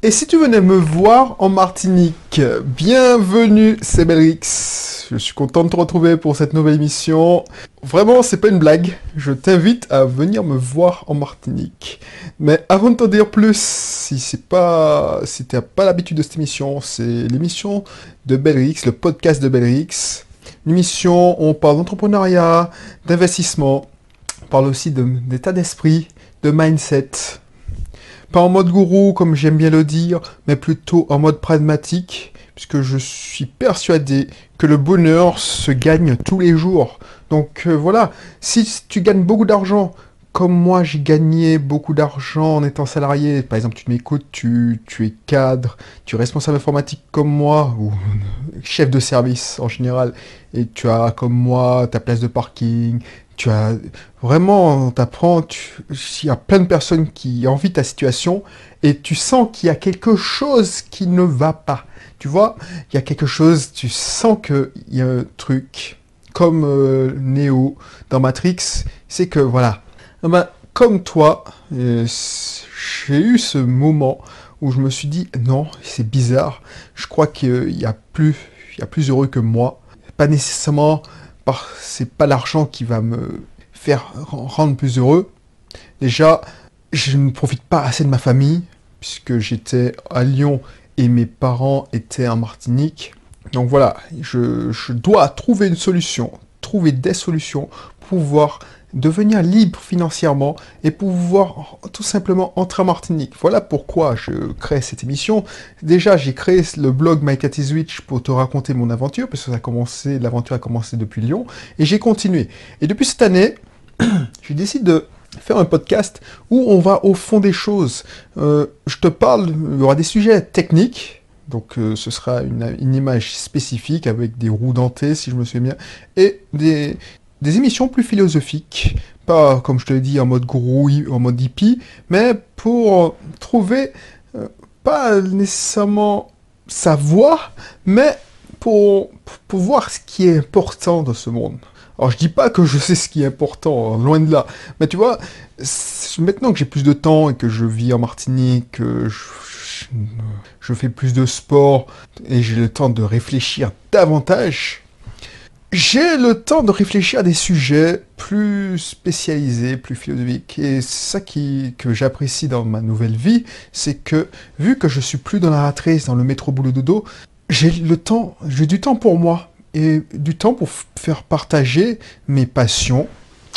Et si tu venais me voir en Martinique, bienvenue, c'est Belrix. Je suis content de te retrouver pour cette nouvelle émission. Vraiment, c'est pas une blague. Je t'invite à venir me voir en Martinique. Mais avant de t'en dire plus, si c'est pas, si t'as pas l'habitude de cette émission, c'est l'émission de Belrix, le podcast de Belrix. Une émission où on parle d'entrepreneuriat, d'investissement. On parle aussi d'état d'esprit, de mindset pas en mode gourou, comme j'aime bien le dire, mais plutôt en mode pragmatique, puisque je suis persuadé que le bonheur se gagne tous les jours. Donc euh, voilà, si tu gagnes beaucoup d'argent, comme moi j'ai gagné beaucoup d'argent en étant salarié, par exemple tu m'écoutes, tu, es cadre, tu es responsable informatique comme moi, ou chef de service en général, et tu as comme moi ta place de parking, tu as vraiment, t'apprends, il y a plein de personnes qui envient ta situation et tu sens qu'il y a quelque chose qui ne va pas. Tu vois, il y a quelque chose, tu sens qu'il y a un truc. Comme euh, Neo dans Matrix, c'est que voilà, eh ben, comme toi, euh, j'ai eu ce moment où je me suis dit non, c'est bizarre, je crois qu'il y a plus, il y a plus heureux que moi, pas nécessairement c'est pas l'argent qui va me faire rendre plus heureux. Déjà, je ne profite pas assez de ma famille, puisque j'étais à Lyon et mes parents étaient en Martinique. Donc voilà, je, je dois trouver une solution, trouver des solutions pour pouvoir devenir libre financièrement et pouvoir tout simplement entrer en Martinique. Voilà pourquoi je crée cette émission. Déjà, j'ai créé le blog My Cat is pour te raconter mon aventure, parce que ça a commencé, l'aventure a commencé depuis Lyon, et j'ai continué. Et depuis cette année, je décide de faire un podcast où on va au fond des choses. Euh, je te parle, il y aura des sujets techniques, donc euh, ce sera une, une, image spécifique avec des roues dentées, si je me souviens bien, et des, des émissions plus philosophiques, pas comme je te l'ai dit en mode gourou, en mode hippie, mais pour trouver euh, pas nécessairement sa voix, mais pour, pour voir ce qui est important dans ce monde. Alors je dis pas que je sais ce qui est important, hein, loin de là, mais tu vois, maintenant que j'ai plus de temps et que je vis en Martinique, que je, je fais plus de sport et j'ai le temps de réfléchir davantage, j'ai le temps de réfléchir à des sujets plus spécialisés, plus philosophiques. Et ça qui, que j'apprécie dans ma nouvelle vie, c'est que vu que je suis plus dans la ratrice, dans le métro boulot dodo, j'ai le temps, j'ai du temps pour moi et du temps pour faire partager mes passions,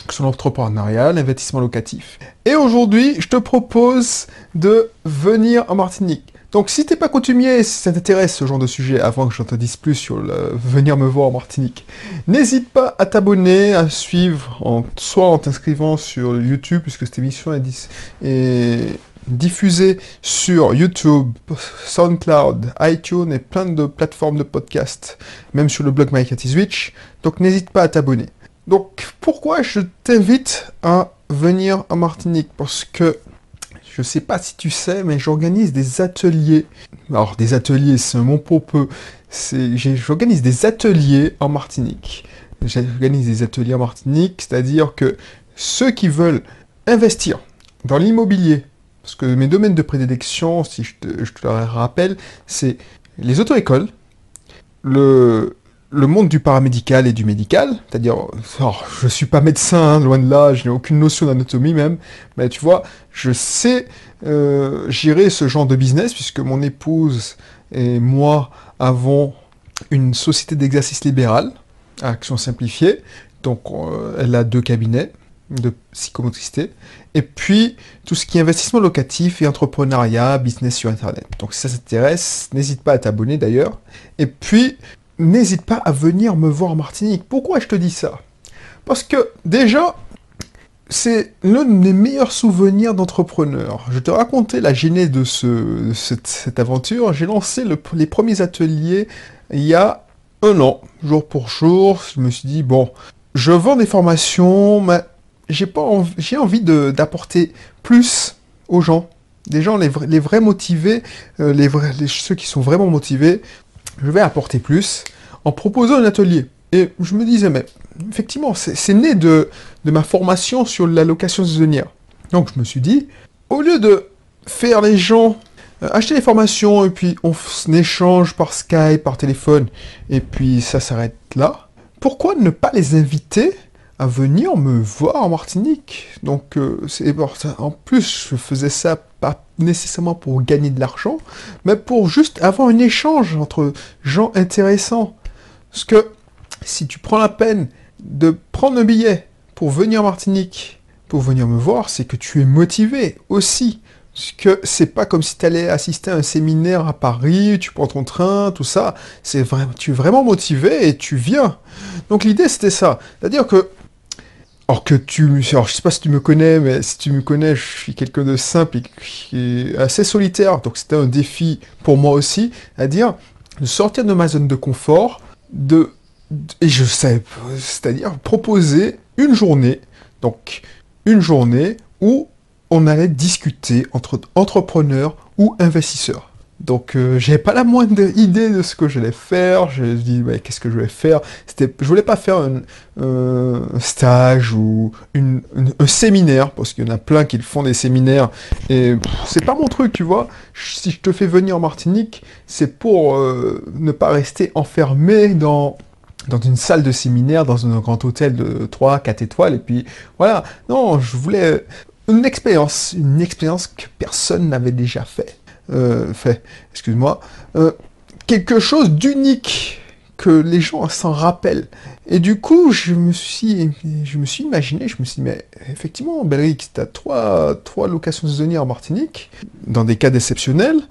que sont l'entrepreneuriat, l'investissement locatif. Et aujourd'hui, je te propose de venir en Martinique. Donc si t'es pas coutumier, si ça t'intéresse ce genre de sujet, avant que j'en te dise plus sur le venir me voir en Martinique, n'hésite pas à t'abonner, à suivre, en, soit en t'inscrivant sur YouTube, puisque cette émission est, diffusée sur YouTube, SoundCloud, iTunes et plein de plateformes de podcast, même sur le blog My Switch. Donc n'hésite pas à t'abonner. Donc pourquoi je t'invite à venir en Martinique? Parce que je sais pas si tu sais, mais j'organise des ateliers. Alors, des ateliers, c'est mon propos. J'organise des ateliers en Martinique. J'organise des ateliers en Martinique, c'est-à-dire que ceux qui veulent investir dans l'immobilier, parce que mes domaines de prédilection, si je te, je te le rappelle, c'est les auto-écoles, le, le monde du paramédical et du médical, c'est-à-dire, oh, je suis pas médecin, hein, loin de là, je n'ai aucune notion d'anatomie même, mais tu vois, je sais euh, gérer ce genre de business puisque mon épouse et moi avons une société d'exercice libéral, Action Simplifiée, donc euh, elle a deux cabinets de psychomotricité, et puis tout ce qui est investissement locatif et entrepreneuriat, business sur Internet. Donc si ça t'intéresse, n'hésite pas à t'abonner d'ailleurs. Et puis, n'hésite pas à venir me voir en Martinique. Pourquoi je te dis ça? Parce que déjà, c'est l'un des meilleurs souvenirs d'entrepreneur. Je te racontais la genèse de, ce, cette, aventure. J'ai lancé les premiers ateliers il y a un an, jour pour jour. Je me suis dit, bon, je vends des formations, mais j'ai pas envie d'apporter plus aux gens. Des gens, les, vrais motivés, euh, ceux qui sont vraiment motivés, je vais apporter plus en proposant un atelier. Et je me disais, mais effectivement, c'est né de, ma formation sur la location saisonnière. Donc je me suis dit, au lieu de faire les gens euh, acheter les formations et puis on échange par Skype, par téléphone, et puis ça s'arrête là. Pourquoi ne pas les inviter à venir me voir en Martinique? Donc euh, c'est en plus je faisais ça pas nécessairement pour gagner de l'argent, mais pour juste avoir un échange entre gens intéressants. Parce que si tu prends la peine de prendre un billet pour venir en Martinique, pour venir me voir, c'est que tu es motivé aussi. Parce que c'est pas comme si tu allais assister à un séminaire à Paris, tu prends ton train, tout ça. C'est vraiment, tu es vraiment motivé et tu viens. Donc l'idée c'était ça. C'est-à-dire que, alors que tu, alors je sais pas si tu me connais, mais si tu me connais, je suis quelqu'un de simple et assez solitaire. Donc c'était un défi pour moi aussi, à dire de sortir de ma zone de confort, de, et je sais, c'est-à-dire proposer une journée, donc une journée où on allait discuter entre entrepreneurs ou investisseurs. Donc euh, j'avais pas la moindre idée de ce que j'allais faire. Je me mais qu'est-ce que je vais faire? C'était, je voulais pas faire un, stage ou un séminaire parce qu'il y en a plein qui font des séminaires et c'est pas mon truc, tu vois. Si je te fais venir en Martinique, c'est pour euh, ne pas rester enfermé dans dans une salle de séminaire, dans un grand hôtel de 3, 4 étoiles, et puis voilà. Non, je voulais une expérience, une expérience que personne n'avait déjà fait. Euh, fait, excuse-moi. Euh, quelque chose d'unique que les gens s'en rappellent. Et du coup, je me suis, je me suis imaginé, je me suis dit, mais effectivement, Belric, tu as trois, trois locations saisonnières en Martinique, dans des cas exceptionnels,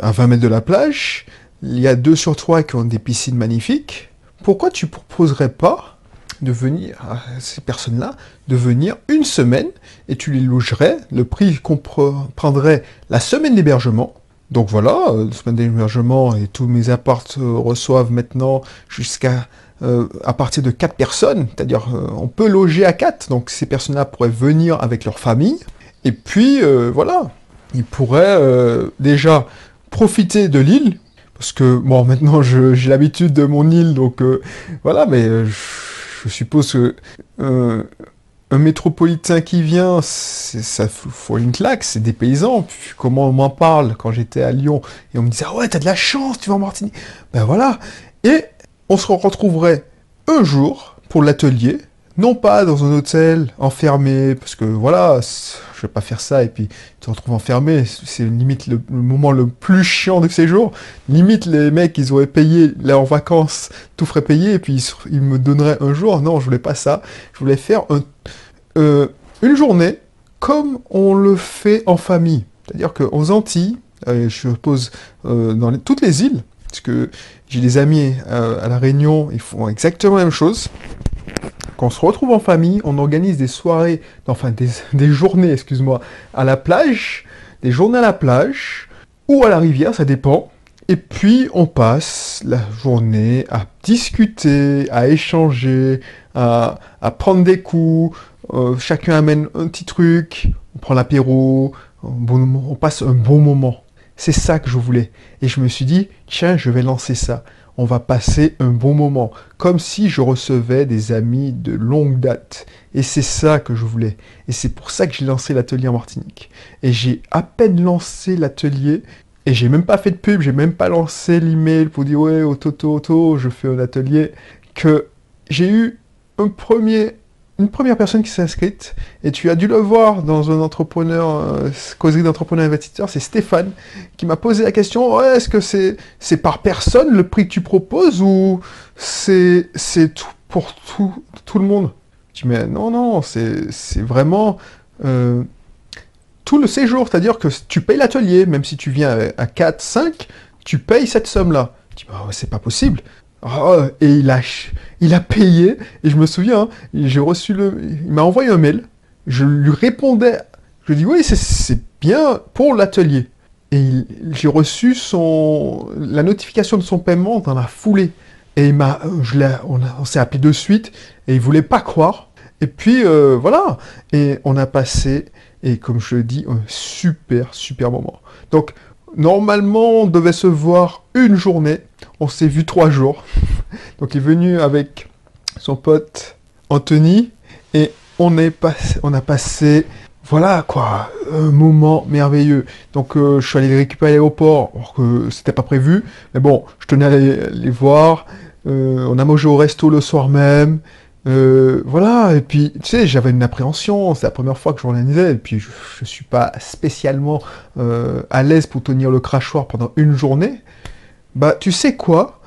à 20 mètres de la plage. Il y a deux sur trois qui ont des piscines magnifiques pourquoi tu proposerais pas de venir à ces personnes-là, de venir une semaine et tu les logerais, le prix comprendrait la semaine d'hébergement. Donc voilà, euh, la semaine d'hébergement et tous mes apparts euh, reçoivent maintenant jusqu'à euh, à partir de 4 personnes, c'est-à-dire on peut loger à 4, donc ces personnes-là pourraient venir avec leur famille, et puis voilà, ils pourraient déjà profiter de l'île, parce que, bon, maintenant j'ai l'habitude de mon île, donc voilà, mais je, suppose que euh, un métropolitain qui vient, ça faut une claque, c'est des paysans. Puis, comment on m'en parle quand j'étais à Lyon? Et on me disait ah ouais t'as de la chance, tu vas en Martinique. Ben voilà. Et on se retrouverait un jour pour l'atelier non pas dans un hôtel enfermé, parce que voilà, je vais pas faire ça et puis te retrouves enfermé, c'est limite le, moment le plus chiant de ces jours. Limite les mecs, ils auraient payé leurs vacances, tout ferait payer et puis ils, me donneraient un jour. Non, je voulais pas ça. Je voulais faire euh, une journée comme on le fait en famille. C'est-à-dire qu'aux Antilles, euh, je suppose euh, dans toutes les îles, parce que j'ai des amis à La Réunion, ils font exactement la même chose. On se retrouve en famille, on organise des soirées, enfin des, journées, excuse-moi, à la plage, des journées à la plage ou à la rivière, ça dépend. Et puis on passe la journée à discuter, à échanger, à, prendre des coups. Euh, chacun amène un petit truc, on prend l'apéro, on passe un bon moment. C'est ça que je voulais. Et je me suis dit, tiens, je vais lancer ça on va passer un bon moment, comme si je recevais des amis de longue date. Et c'est ça que je voulais. Et c'est pour ça que j'ai lancé l'atelier en Martinique. Et j'ai à peine lancé l'atelier, et j'ai même pas fait de pub, j'ai même pas lancé l'email pour dire ouais, auto, auto, auto, je fais un atelier, que j'ai eu un premier une première personne qui s'est inscrite, et tu as dû le voir dans un entrepreneur, euh, causerie d'entrepreneur investisseur, c'est Stéphane, qui m'a posé la question, est-ce que c'est par personne le prix que tu proposes, ou c'est tout pour tout, le monde? Tu dis, mais non, non, c'est vraiment euh, tout le séjour, c'est-à-dire que tu payes l'atelier, même si tu viens à 4, 5, tu payes cette somme-là. Tu dis, bah, c'est pas possible. Oh, et il a, il a payé, et je me souviens, j'ai reçu le... Il m'a envoyé un mail, je lui répondais, je lui dis oui, c'est bien pour l'atelier. Et j'ai reçu son, la notification de son paiement dans la foulée. Et il m'a, je on, on s'est appelé de suite, et il voulait pas croire. Et puis euh, voilà, et on a passé, et comme je le dis, un super, super moment. Donc, normalement, on devait se voir une journée, on s'est vu trois jours. Donc il est venu avec son pote Anthony et on, a passé voilà quoi, un moment merveilleux. Donc euh, je suis allé les récupérer à l'aéroport, alors que c'était pas prévu. Mais bon, je tenais à les, voir. Euh, on a mangé au resto le soir même. Euh, voilà, et puis tu sais, j'avais une appréhension, c'est la première fois que j'organisais, et puis je, je suis pas spécialement à l'aise pour tenir le crachoir pendant une journée. Bah tu sais quoi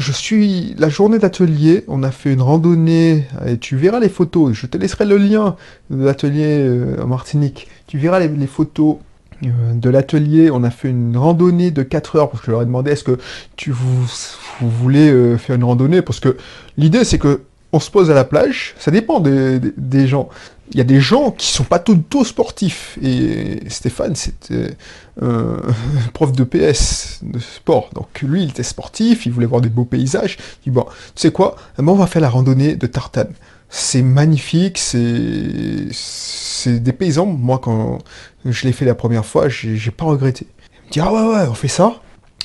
je suis la journée d'atelier, on a fait une randonnée, et tu verras les photos, je te laisserai le lien de l'atelier euh, en Martinique, tu verras les, photos euh, de l'atelier, on a fait une randonnée de 4 heures, parce que je leur ai demandé est-ce que tu vous, euh, faire une randonnée, parce que l'idée c'est que on se pose à la plage, ça dépend des gens il y a des gens qui sont pas tout, sportifs. Et Stéphane, c'était un prof de PS, de sport. Donc lui, il était sportif, il voulait voir des beaux paysages. Il dit, bon, tu sais quoi, on va faire la randonnée de Tartane. C'est magnifique, c'est c'est des paysans. Moi, quand je l'ai fait la première fois, j'ai pas regretté. Il me dit, ah ouais, ouais, on fait ça.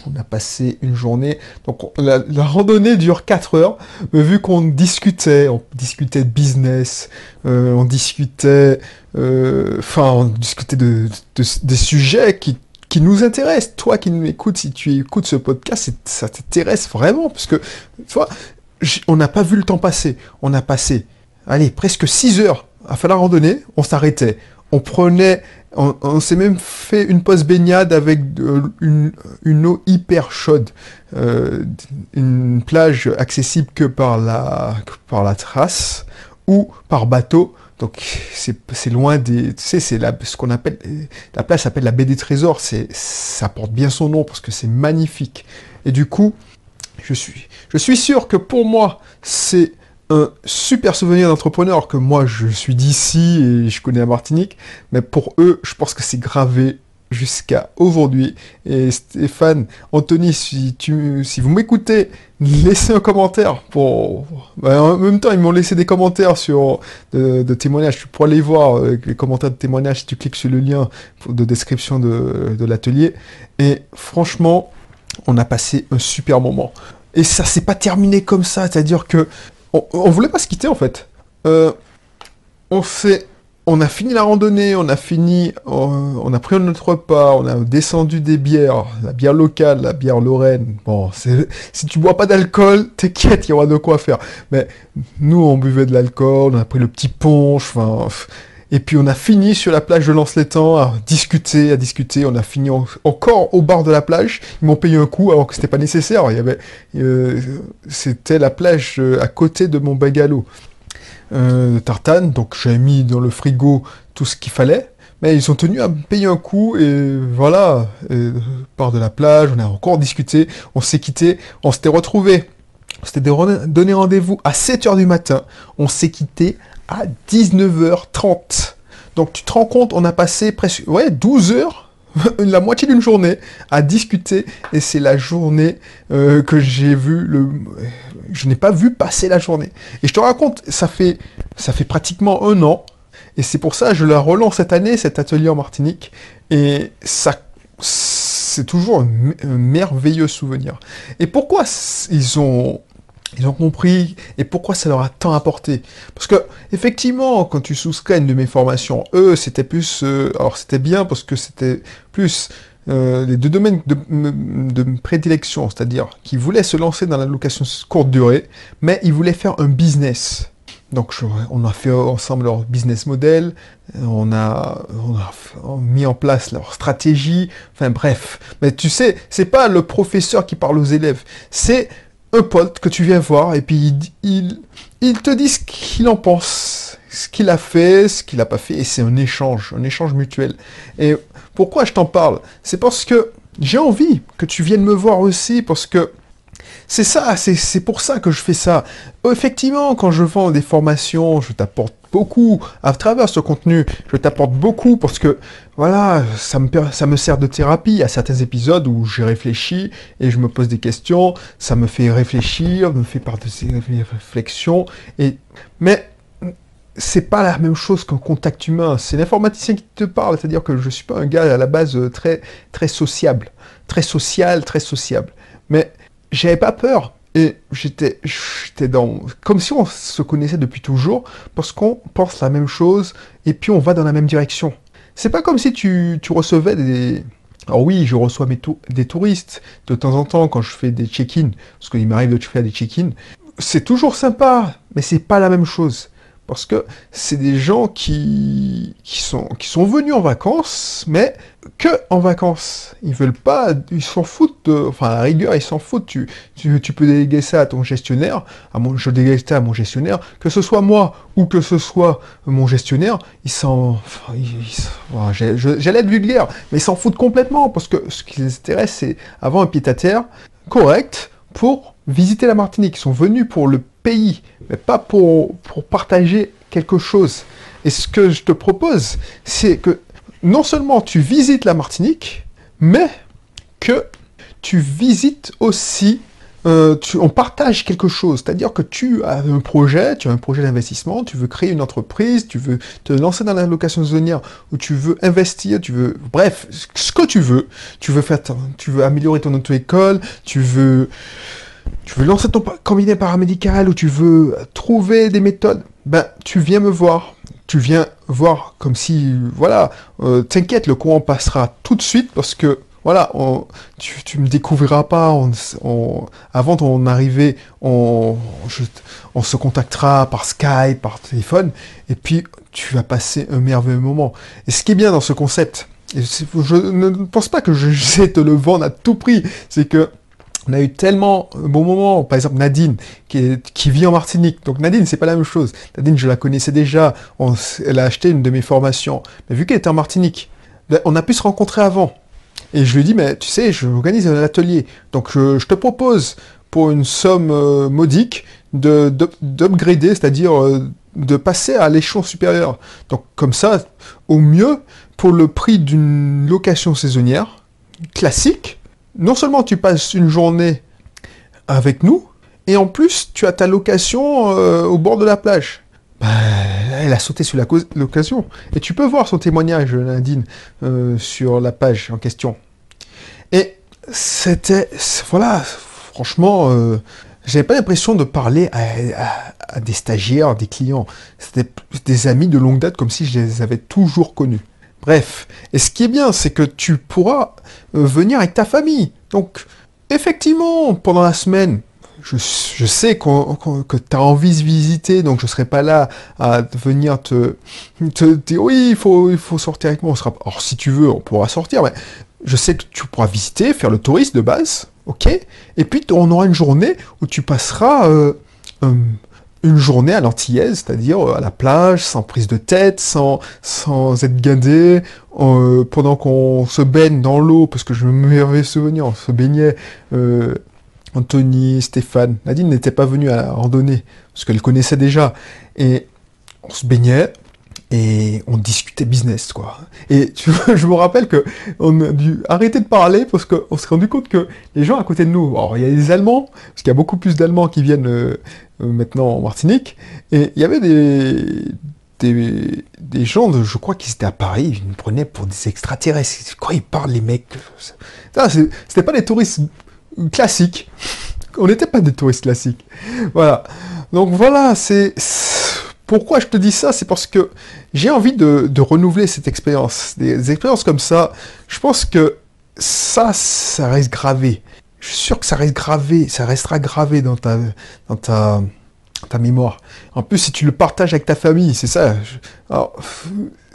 On a passé une journée. Donc la, randonnée dure 4 heures. Mais vu qu'on discutait, on discutait de business, euh, on discutait, euh, enfin, on discutait de, des sujets qui, qui nous intéressent. Toi qui nous écoutes, si tu écoutes ce podcast, ça t'intéresse vraiment, parce que, tu vois, on n'a pas vu le temps passer. On a passé, allez, presque 6 heures à faire la randonnée. On s'arrêtait. On prenait on, s'est même fait une pause baignade avec une, eau hyper chaude. Euh, une plage accessible que par la, trace ou par bateau. Donc c'est loin des... Tu sais, c'est ce qu'on appelle... La plage s'appelle la baie des trésors. Ça porte bien son nom parce que c'est magnifique. Et du coup, je suis, je suis sûr que pour moi, c'est un super souvenir d'entrepreneur que moi je suis d'ici et je connais la Martinique, mais pour eux, je pense que c'est gravé jusqu'à aujourd'hui. Et Stéphane, Anthony, si, tu, si vous m'écoutez, laissez un commentaire pour... Bah, en même temps, ils m'ont laissé des commentaires sur de, témoignages. Tu pourras aller voir euh, les commentaires de témoignages si tu cliques sur le lien de description de, de l'atelier. Et franchement, on a passé un super moment. Et ça s'est pas terminé comme ça, c'est-à-dire que on, voulait pas se quitter en fait. Euh, on fait, on a fini la randonnée, on a fini, on, a pris notre repas, on a descendu des bières, la bière locale, la bière lorraine. Bon, si tu bois pas d'alcool, t'inquiète, il y aura de quoi faire. Mais nous, on buvait de l'alcool, on a pris le petit punch, enfin. Et puis on a fini sur la plage de Lance-l'Étang à discuter, à discuter. On a fini encore au bord de la plage. Ils m'ont payé un coup alors que c'était pas nécessaire. Il y avait, euh, c'était la plage euh, à côté de mon bungalow euh, de Tartane. Donc j'ai mis dans le frigo tout ce qu'il fallait. Mais ils ont tenu à me payer un coup et voilà, par de la plage, on a encore discuté, on s'est quitté, on s'était retrouvé, on s'était donné rendez-vous à 7h du matin, on s'est quitté à 19h30. Donc tu te rends compte, on a passé presque ouais, 12 heures, la moitié d'une journée, à discuter. Et c'est la journée euh, que j'ai vu le. Je n'ai pas vu passer la journée. Et je te raconte, ça fait, ça fait pratiquement un an. Et c'est pour ça que je la relance cette année, cet atelier en Martinique. Et ça, c'est toujours un merveilleux souvenir. Et pourquoi ils ont ils ont compris et pourquoi ça leur a tant apporté? Parce que effectivement, quand tu souscris une de mes formations, eux, c'était plus, euh, alors c'était bien parce que c'était plus euh, les deux domaines de, prédilection, c'est-à-dire qu'ils voulaient se lancer dans la location courte durée, mais ils voulaient faire un business. Donc on a fait ensemble leur business model, on a, on a, mis en place leur stratégie, enfin bref. Mais tu sais, c'est pas le professeur qui parle aux élèves, c'est que tu viens voir et puis il, il, te dit ce qu'il en pense, ce qu'il a fait, ce qu'il n'a pas fait, et c'est un échange, un échange mutuel. Et pourquoi je t'en parle? C'est parce que j'ai envie que tu viennes me voir aussi, parce que c'est ça, c'est pour ça que je fais ça. Effectivement, quand je vends des formations, je t'apporte beaucoup à travers ce contenu. Je t'apporte beaucoup parce que, voilà, ça me, ça me sert de thérapie à certains épisodes où j'ai réfléchi et je me pose des questions. Ça me fait réfléchir, me fait part de réflexions. Et, mais c'est pas la même chose qu'un contact humain. C'est l'informaticien qui te parle, c'est-à-dire que je suis pas un gars à la base très, très sociable, très social, très sociable. Mais j'avais pas peur. Et j'étais, j'étais dans, comme si on se connaissait depuis toujours, parce qu'on pense la même chose, et puis on va dans la même direction. C'est pas comme si tu, recevais des, alors oui, je reçois des touristes de temps en temps quand je fais des check-in, parce qu'il m'arrive de faire des check-in. C'est toujours sympa, mais c'est pas la même chose. Parce que c'est des gens qui, qui, sont, qui sont venus en vacances, mais que en vacances. Ils veulent pas, ils s'en foutent de, enfin, à la rigueur, ils s'en foutent. Tu, tu, tu, peux déléguer ça à ton gestionnaire, à mon, je délègue ça à mon gestionnaire, que ce soit moi ou que ce soit mon gestionnaire, ils s'en, enfin, j'allais être vulgaire, mais ils s'en foutent complètement parce que ce qui les intéresse, c'est avoir un pied à terre correct pour visiter la Martinique. Ils sont venus pour le pays, mais pas pour, pour partager quelque chose. Et ce que je te propose, c'est que non seulement tu visites la Martinique, mais que tu visites aussi, euh, on partage quelque chose. C'est-à-dire que tu as un projet, tu as un projet d'investissement, tu veux créer une entreprise, tu veux te lancer dans la location saisonnière, ou tu veux investir, tu veux, bref, ce que tu veux. Tu veux faire, tu veux améliorer ton auto-école, tu veux tu veux lancer ton cabinet paramédical ou tu veux trouver des méthodes, ben tu viens me voir. Tu viens voir comme si, voilà, euh, t'inquiète, le courant passera tout de suite parce que, voilà, tu, me découvriras pas. avant ton arrivée, on, se contactera par Skype, par téléphone, et puis tu vas passer un merveilleux moment. Et ce qui est bien dans ce concept, je ne pense pas que je sais te le vendre à tout prix, c'est que on a eu tellement de bons moments. Par exemple, Nadine, qui, qui vit en Martinique. Donc Nadine, c'est pas la même chose. Nadine, je la connaissais déjà. elle a acheté une de mes formations. Mais vu qu'elle était en Martinique, ben, on a pu se rencontrer avant. Et je lui dit, mais tu sais, je organise un atelier. Donc je, te propose, pour une somme euh, modique, de d'upgrader, c'est-à-dire euh, de passer à l'échelon supérieur. Donc comme ça, au mieux, pour le prix d'une location saisonnière classique, non seulement tu passes une journée avec nous, et en plus tu as ta location euh, au bord de la plage. Bah, elle a sauté sur l'occasion. Et tu peux voir son témoignage, Nadine, euh, sur la page en question. Et c'était... Voilà, franchement, euh, j'avais pas l'impression de parler à, des stagiaires, des clients. C'était des amis de longue date, comme si je les avais toujours connus. Bref, et ce qui est bien, c'est que tu pourras euh, venir avec ta famille. Donc, effectivement, pendant la semaine, je, sais que tu as envie de visiter, donc je serai pas là à venir te, dire oui, il faut, il faut sortir avec moi. On sera... Alors, si tu veux, on pourra sortir, mais je sais que tu pourras visiter, faire le touriste de base, ok? Et puis, on aura une journée où tu passeras euh, une journée à l'antillaise, c'est-à-dire euh, à la plage, sans prise de tête, sans, sans être gardé, euh, pendant qu'on se baigne dans l'eau, parce que je me souvenir, on se baignait, euh, Anthony, Stéphane, Nadine n'était pas venue à la parce qu'elle connaissait déjà, et on se baignait, et on discutait business, quoi. Et je me rappelle que on a dû arrêter de parler parce qu'on s'est rendu compte que les gens à côté de nous, alors il y a des Allemands, parce qu'il y a beaucoup plus d'Allemands qui viennent euh, maintenant en Martinique. Et il y avait des, des, gens, de, je crois qu'ils étaient à Paris, ils nous prenaient pour des extraterrestres. Quoi ils parlent, les mecs? C'était pas des touristes classiques. On n'était pas des touristes classiques. Voilà. Donc voilà, c'est... Pourquoi je te dis ça C'est parce que j'ai envie de, renouveler cette expérience. Des expériences comme ça, je pense que ça, ça reste gravé je suis sûr que ça reste gravé, ça restera gravé dans ta mémoire. En plus, si tu le partages avec ta famille, c'est ça.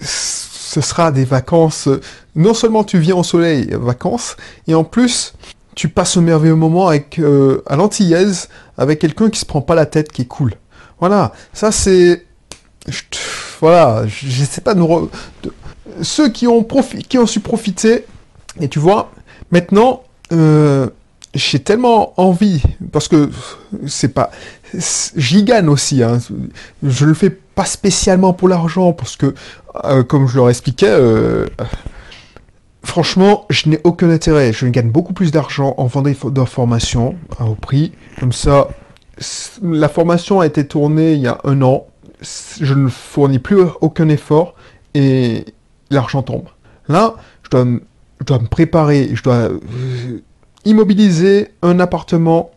ce sera des vacances. Non seulement tu viens au soleil, vacances, et en plus, tu passes un merveilleux moment avec, euh, à l'antillaise avec quelqu'un qui se prend pas la tête, qui est cool. Voilà, ça c'est... Voilà, je sais pas nous... Ceux qui ont, qui ont su profiter, et tu vois, maintenant, euh, j'ai tellement envie, parce que c'est pas, j'y gagne aussi, hein. je le fais pas spécialement pour l'argent, parce que, euh, comme je leur expliquais, franchement, je n'ai aucun intérêt, je gagne beaucoup plus d'argent en vendant des formations à haut prix, comme ça, la formation a été tournée il y a un an, je ne fournis plus aucun effort, et l'argent tombe. Là, je dois, me préparer, je dois immobiliser un appartement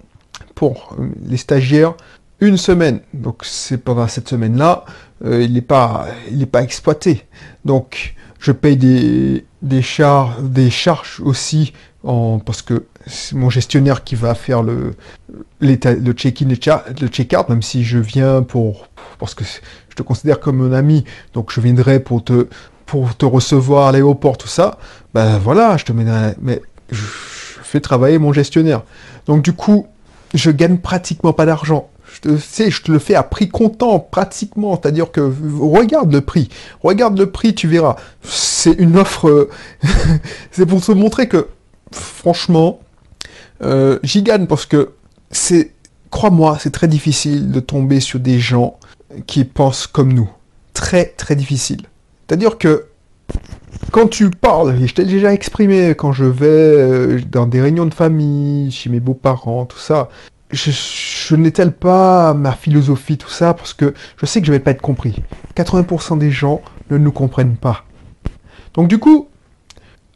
pour les stagiaires une semaine. Donc c'est pendant cette semaine-là, euh, il n'est pas, pas exploité. Donc je paye des, des, char des charges aussi parce que c'est mon gestionnaire qui va faire le, le check-in, le check-out, même si je viens pour, parce que je te considère comme un ami, donc je viendrai pour te, pour te recevoir à l'aéroport, tout ça. Ben voilà, je te mets mais je fais travailler mon gestionnaire. Donc du coup, je gagne pratiquement pas d'argent. Je te le fais à prix comptant, pratiquement. C'est-à-dire que regarde le prix. Regarde le prix, tu verras. C'est une offre. c'est pour te montrer que, franchement, euh, j'y gagne parce que c'est, crois-moi, c'est très difficile de tomber sur des gens qui pensent comme nous. Très, très difficile. C'est-à-dire que quand tu parles, et je t'ai déjà exprimé quand je vais euh, dans des réunions de famille, chez mes beaux-parents, tout ça, je, n'étale pas ma philosophie, tout ça, parce que je sais que je vais pas être compris. 80% des gens ne nous comprennent pas. Donc du coup,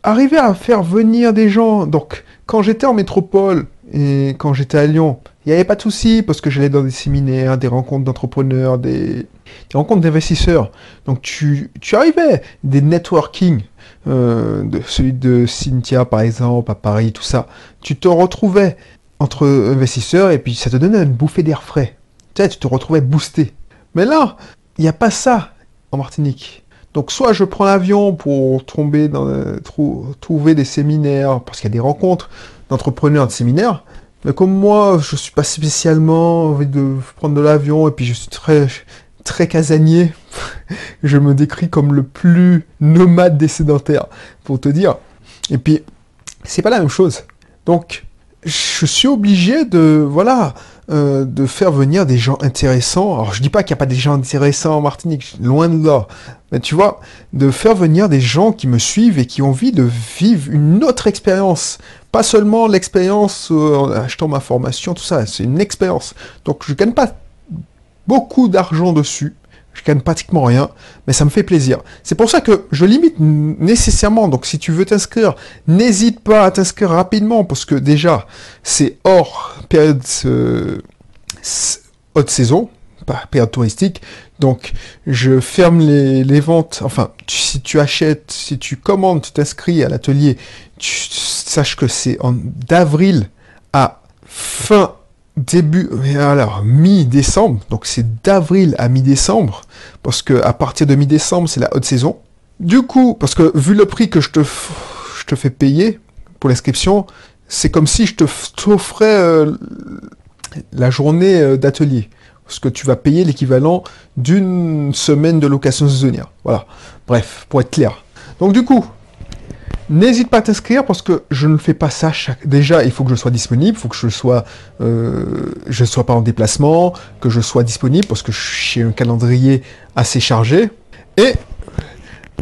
arriver à faire venir des gens, donc quand j'étais en métropole et quand j'étais à Lyon, il n'y avait pas de souci parce que j'allais dans des séminaires, des rencontres d'entrepreneurs, des, rencontres d'investisseurs. Donc tu, arrivais, des networking, euh, celui de Cynthia par exemple, à Paris, tout ça. Tu te retrouvais entre investisseurs et puis ça te donnait une bouffée d'air frais. Tu sais, tu te retrouvais boosté. Mais là, il n'y a pas ça en Martinique. Donc soit je prends l'avion pour tomber dans, trouver des séminaires, parce qu'il y a des rencontres d'entrepreneurs de séminaires, mais comme moi, je suis pas spécialement envie de prendre de l'avion et puis je suis très très casanier, je me décris comme le plus nomade des sédentaires, pour te dire. Et puis, c'est pas la même chose. Donc, je suis obligé de, voilà, euh, de faire venir des gens intéressants. Alors, je dis pas qu'il n'y a pas des gens intéressants en Martinique, loin de là. Mais tu vois, de faire venir des gens qui me suivent et qui ont envie de vivre une autre expérience. Pas seulement l'expérience euh, en achetant ma formation, tout ça, c'est une expérience. Donc, je gagne pas beaucoup d'argent dessus. Je gagne pratiquement rien, mais ça me fait plaisir. C'est pour ça que je limite nécessairement. Donc, si tu veux t'inscrire, n'hésite pas à t'inscrire rapidement parce que déjà, c'est hors période euh, haute saison, pas période touristique. Donc, je ferme les, ventes. Enfin, si tu achètes, si tu commandes, tu t'inscris à l'atelier, tu saches que c'est d'avril à fin début, alors mi-décembre, donc c'est d'avril à mi-décembre, parce que à partir de mi-décembre, c'est la haute saison. Du coup, parce que vu le prix que je te, je te fais payer pour l'inscription, c'est comme si je te t'offrais euh, la journée euh, d'atelier. Parce que tu vas payer l'équivalent d'une semaine de location saisonnière. Voilà. Bref, pour être clair. Donc du coup, N'hésite pas à t'inscrire parce que je ne fais pas ça chaque. Déjà, il faut que je sois disponible, il faut que je sois, euh, je sois pas en déplacement, que je sois disponible parce que j'ai un calendrier assez chargé. Et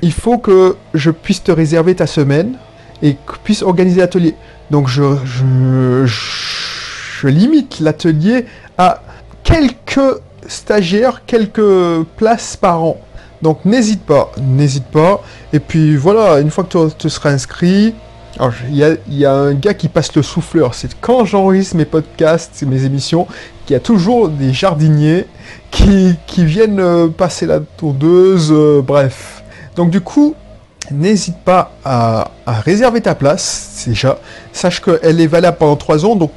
il faut que je puisse te réserver ta semaine et que puisse organiser l'atelier. Donc je, je, je limite l'atelier à quelques stagiaires, quelques places par an. Donc n'hésite pas, n'hésite pas. Et puis voilà, une fois que tu, seras inscrit, il y, a, un gars qui passe le souffleur. C'est quand j'enregistre mes podcasts, mes émissions, qu'il y a toujours des jardiniers qui, viennent euh, passer la tourdeuse, euh, bref. Donc du coup, n'hésite pas à, réserver ta place, déjà. Sache qu'elle est valable pendant 3 ans, donc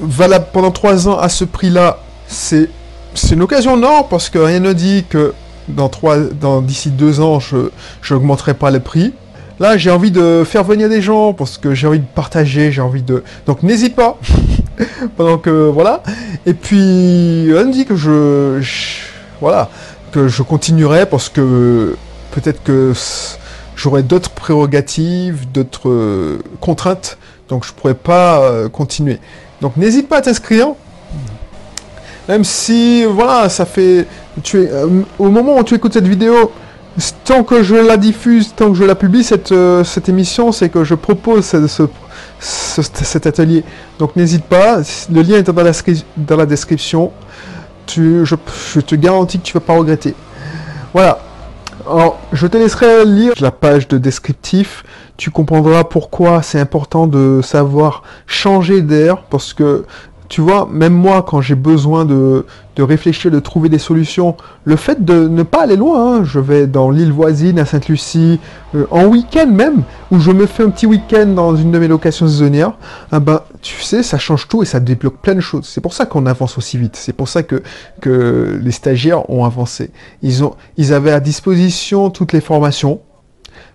valable pendant 3 ans à ce prix-là, c'est une occasion non, parce que rien ne dit que dans trois, dans d'ici deux ans, je n'augmenterai pas le prix. Là, j'ai envie de faire venir des gens parce que j'ai envie de partager, j'ai envie de. Donc, n'hésite pas. Pendant que voilà. Et puis, on dit que je, voilà, que je continuerai parce que peut-être que j'aurai d'autres prérogatives, d'autres euh, contraintes, donc je pourrais pas euh, continuer. Donc, n'hésite pas à t'inscrire. Même si, voilà, ça fait euh, au moment où tu écoutes cette vidéo, tant que je la diffuse, tant que je la publie, cette, euh, émission, c'est que je propose ce, cet atelier. Donc n'hésite pas, le lien est dans la, description. Je, je, te garantis que tu vas pas regretter. Voilà. Alors, je te laisserai lire la page de descriptif. Tu comprendras pourquoi c'est important de savoir changer d'air, parce que tu vois, même moi, quand j'ai besoin de, de, réfléchir, de trouver des solutions, le fait de ne pas aller loin, hein, je vais dans l'île voisine, à Sainte-Lucie, euh, en week-end même, où je me fais un petit week-end dans une de mes locations saisonnières, ah ben, tu sais, ça change tout et ça débloque plein de choses. C'est pour ça qu'on avance aussi vite. C'est pour ça que, que les stagiaires ont avancé. Ils, ont, ils avaient à disposition toutes les formations,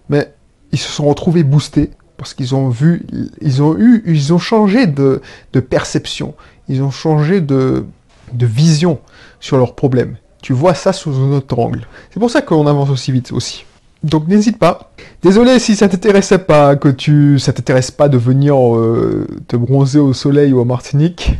mais ils se sont retrouvés boostés parce qu'ils ont vu, ils ont eu, ils ont changé de, perception, ils ont changé de, de vision sur leurs problèmes. Tu vois ça sous un autre angle. C'est pour ça qu'on avance aussi vite aussi. Donc n'hésite pas. Désolé si ça t'intéressait pas, que tu, ça t'intéresse pas de venir euh, te bronzer au soleil ou en Martinique.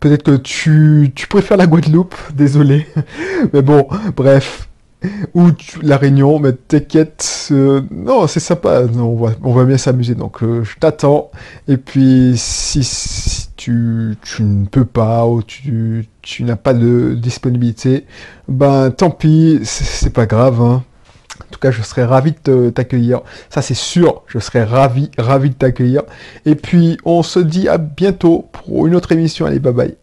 Peut-être que tu, tu préfères la Guadeloupe, désolé. Mais bon, bref ou la réunion, mais t'inquiète, euh, non, c'est sympa, on, va, bien s'amuser, donc euh, je t'attends, et puis si, tu, ne peux pas, ou tu, n'as pas de disponibilité, ben tant pis, c'est pas grave, hein. En tout cas, je serais ravi de t'accueillir. Ça, c'est sûr. Je serais ravi, ravi de t'accueillir. Et puis, on se dit à bientôt pour une autre émission. Allez, bye bye.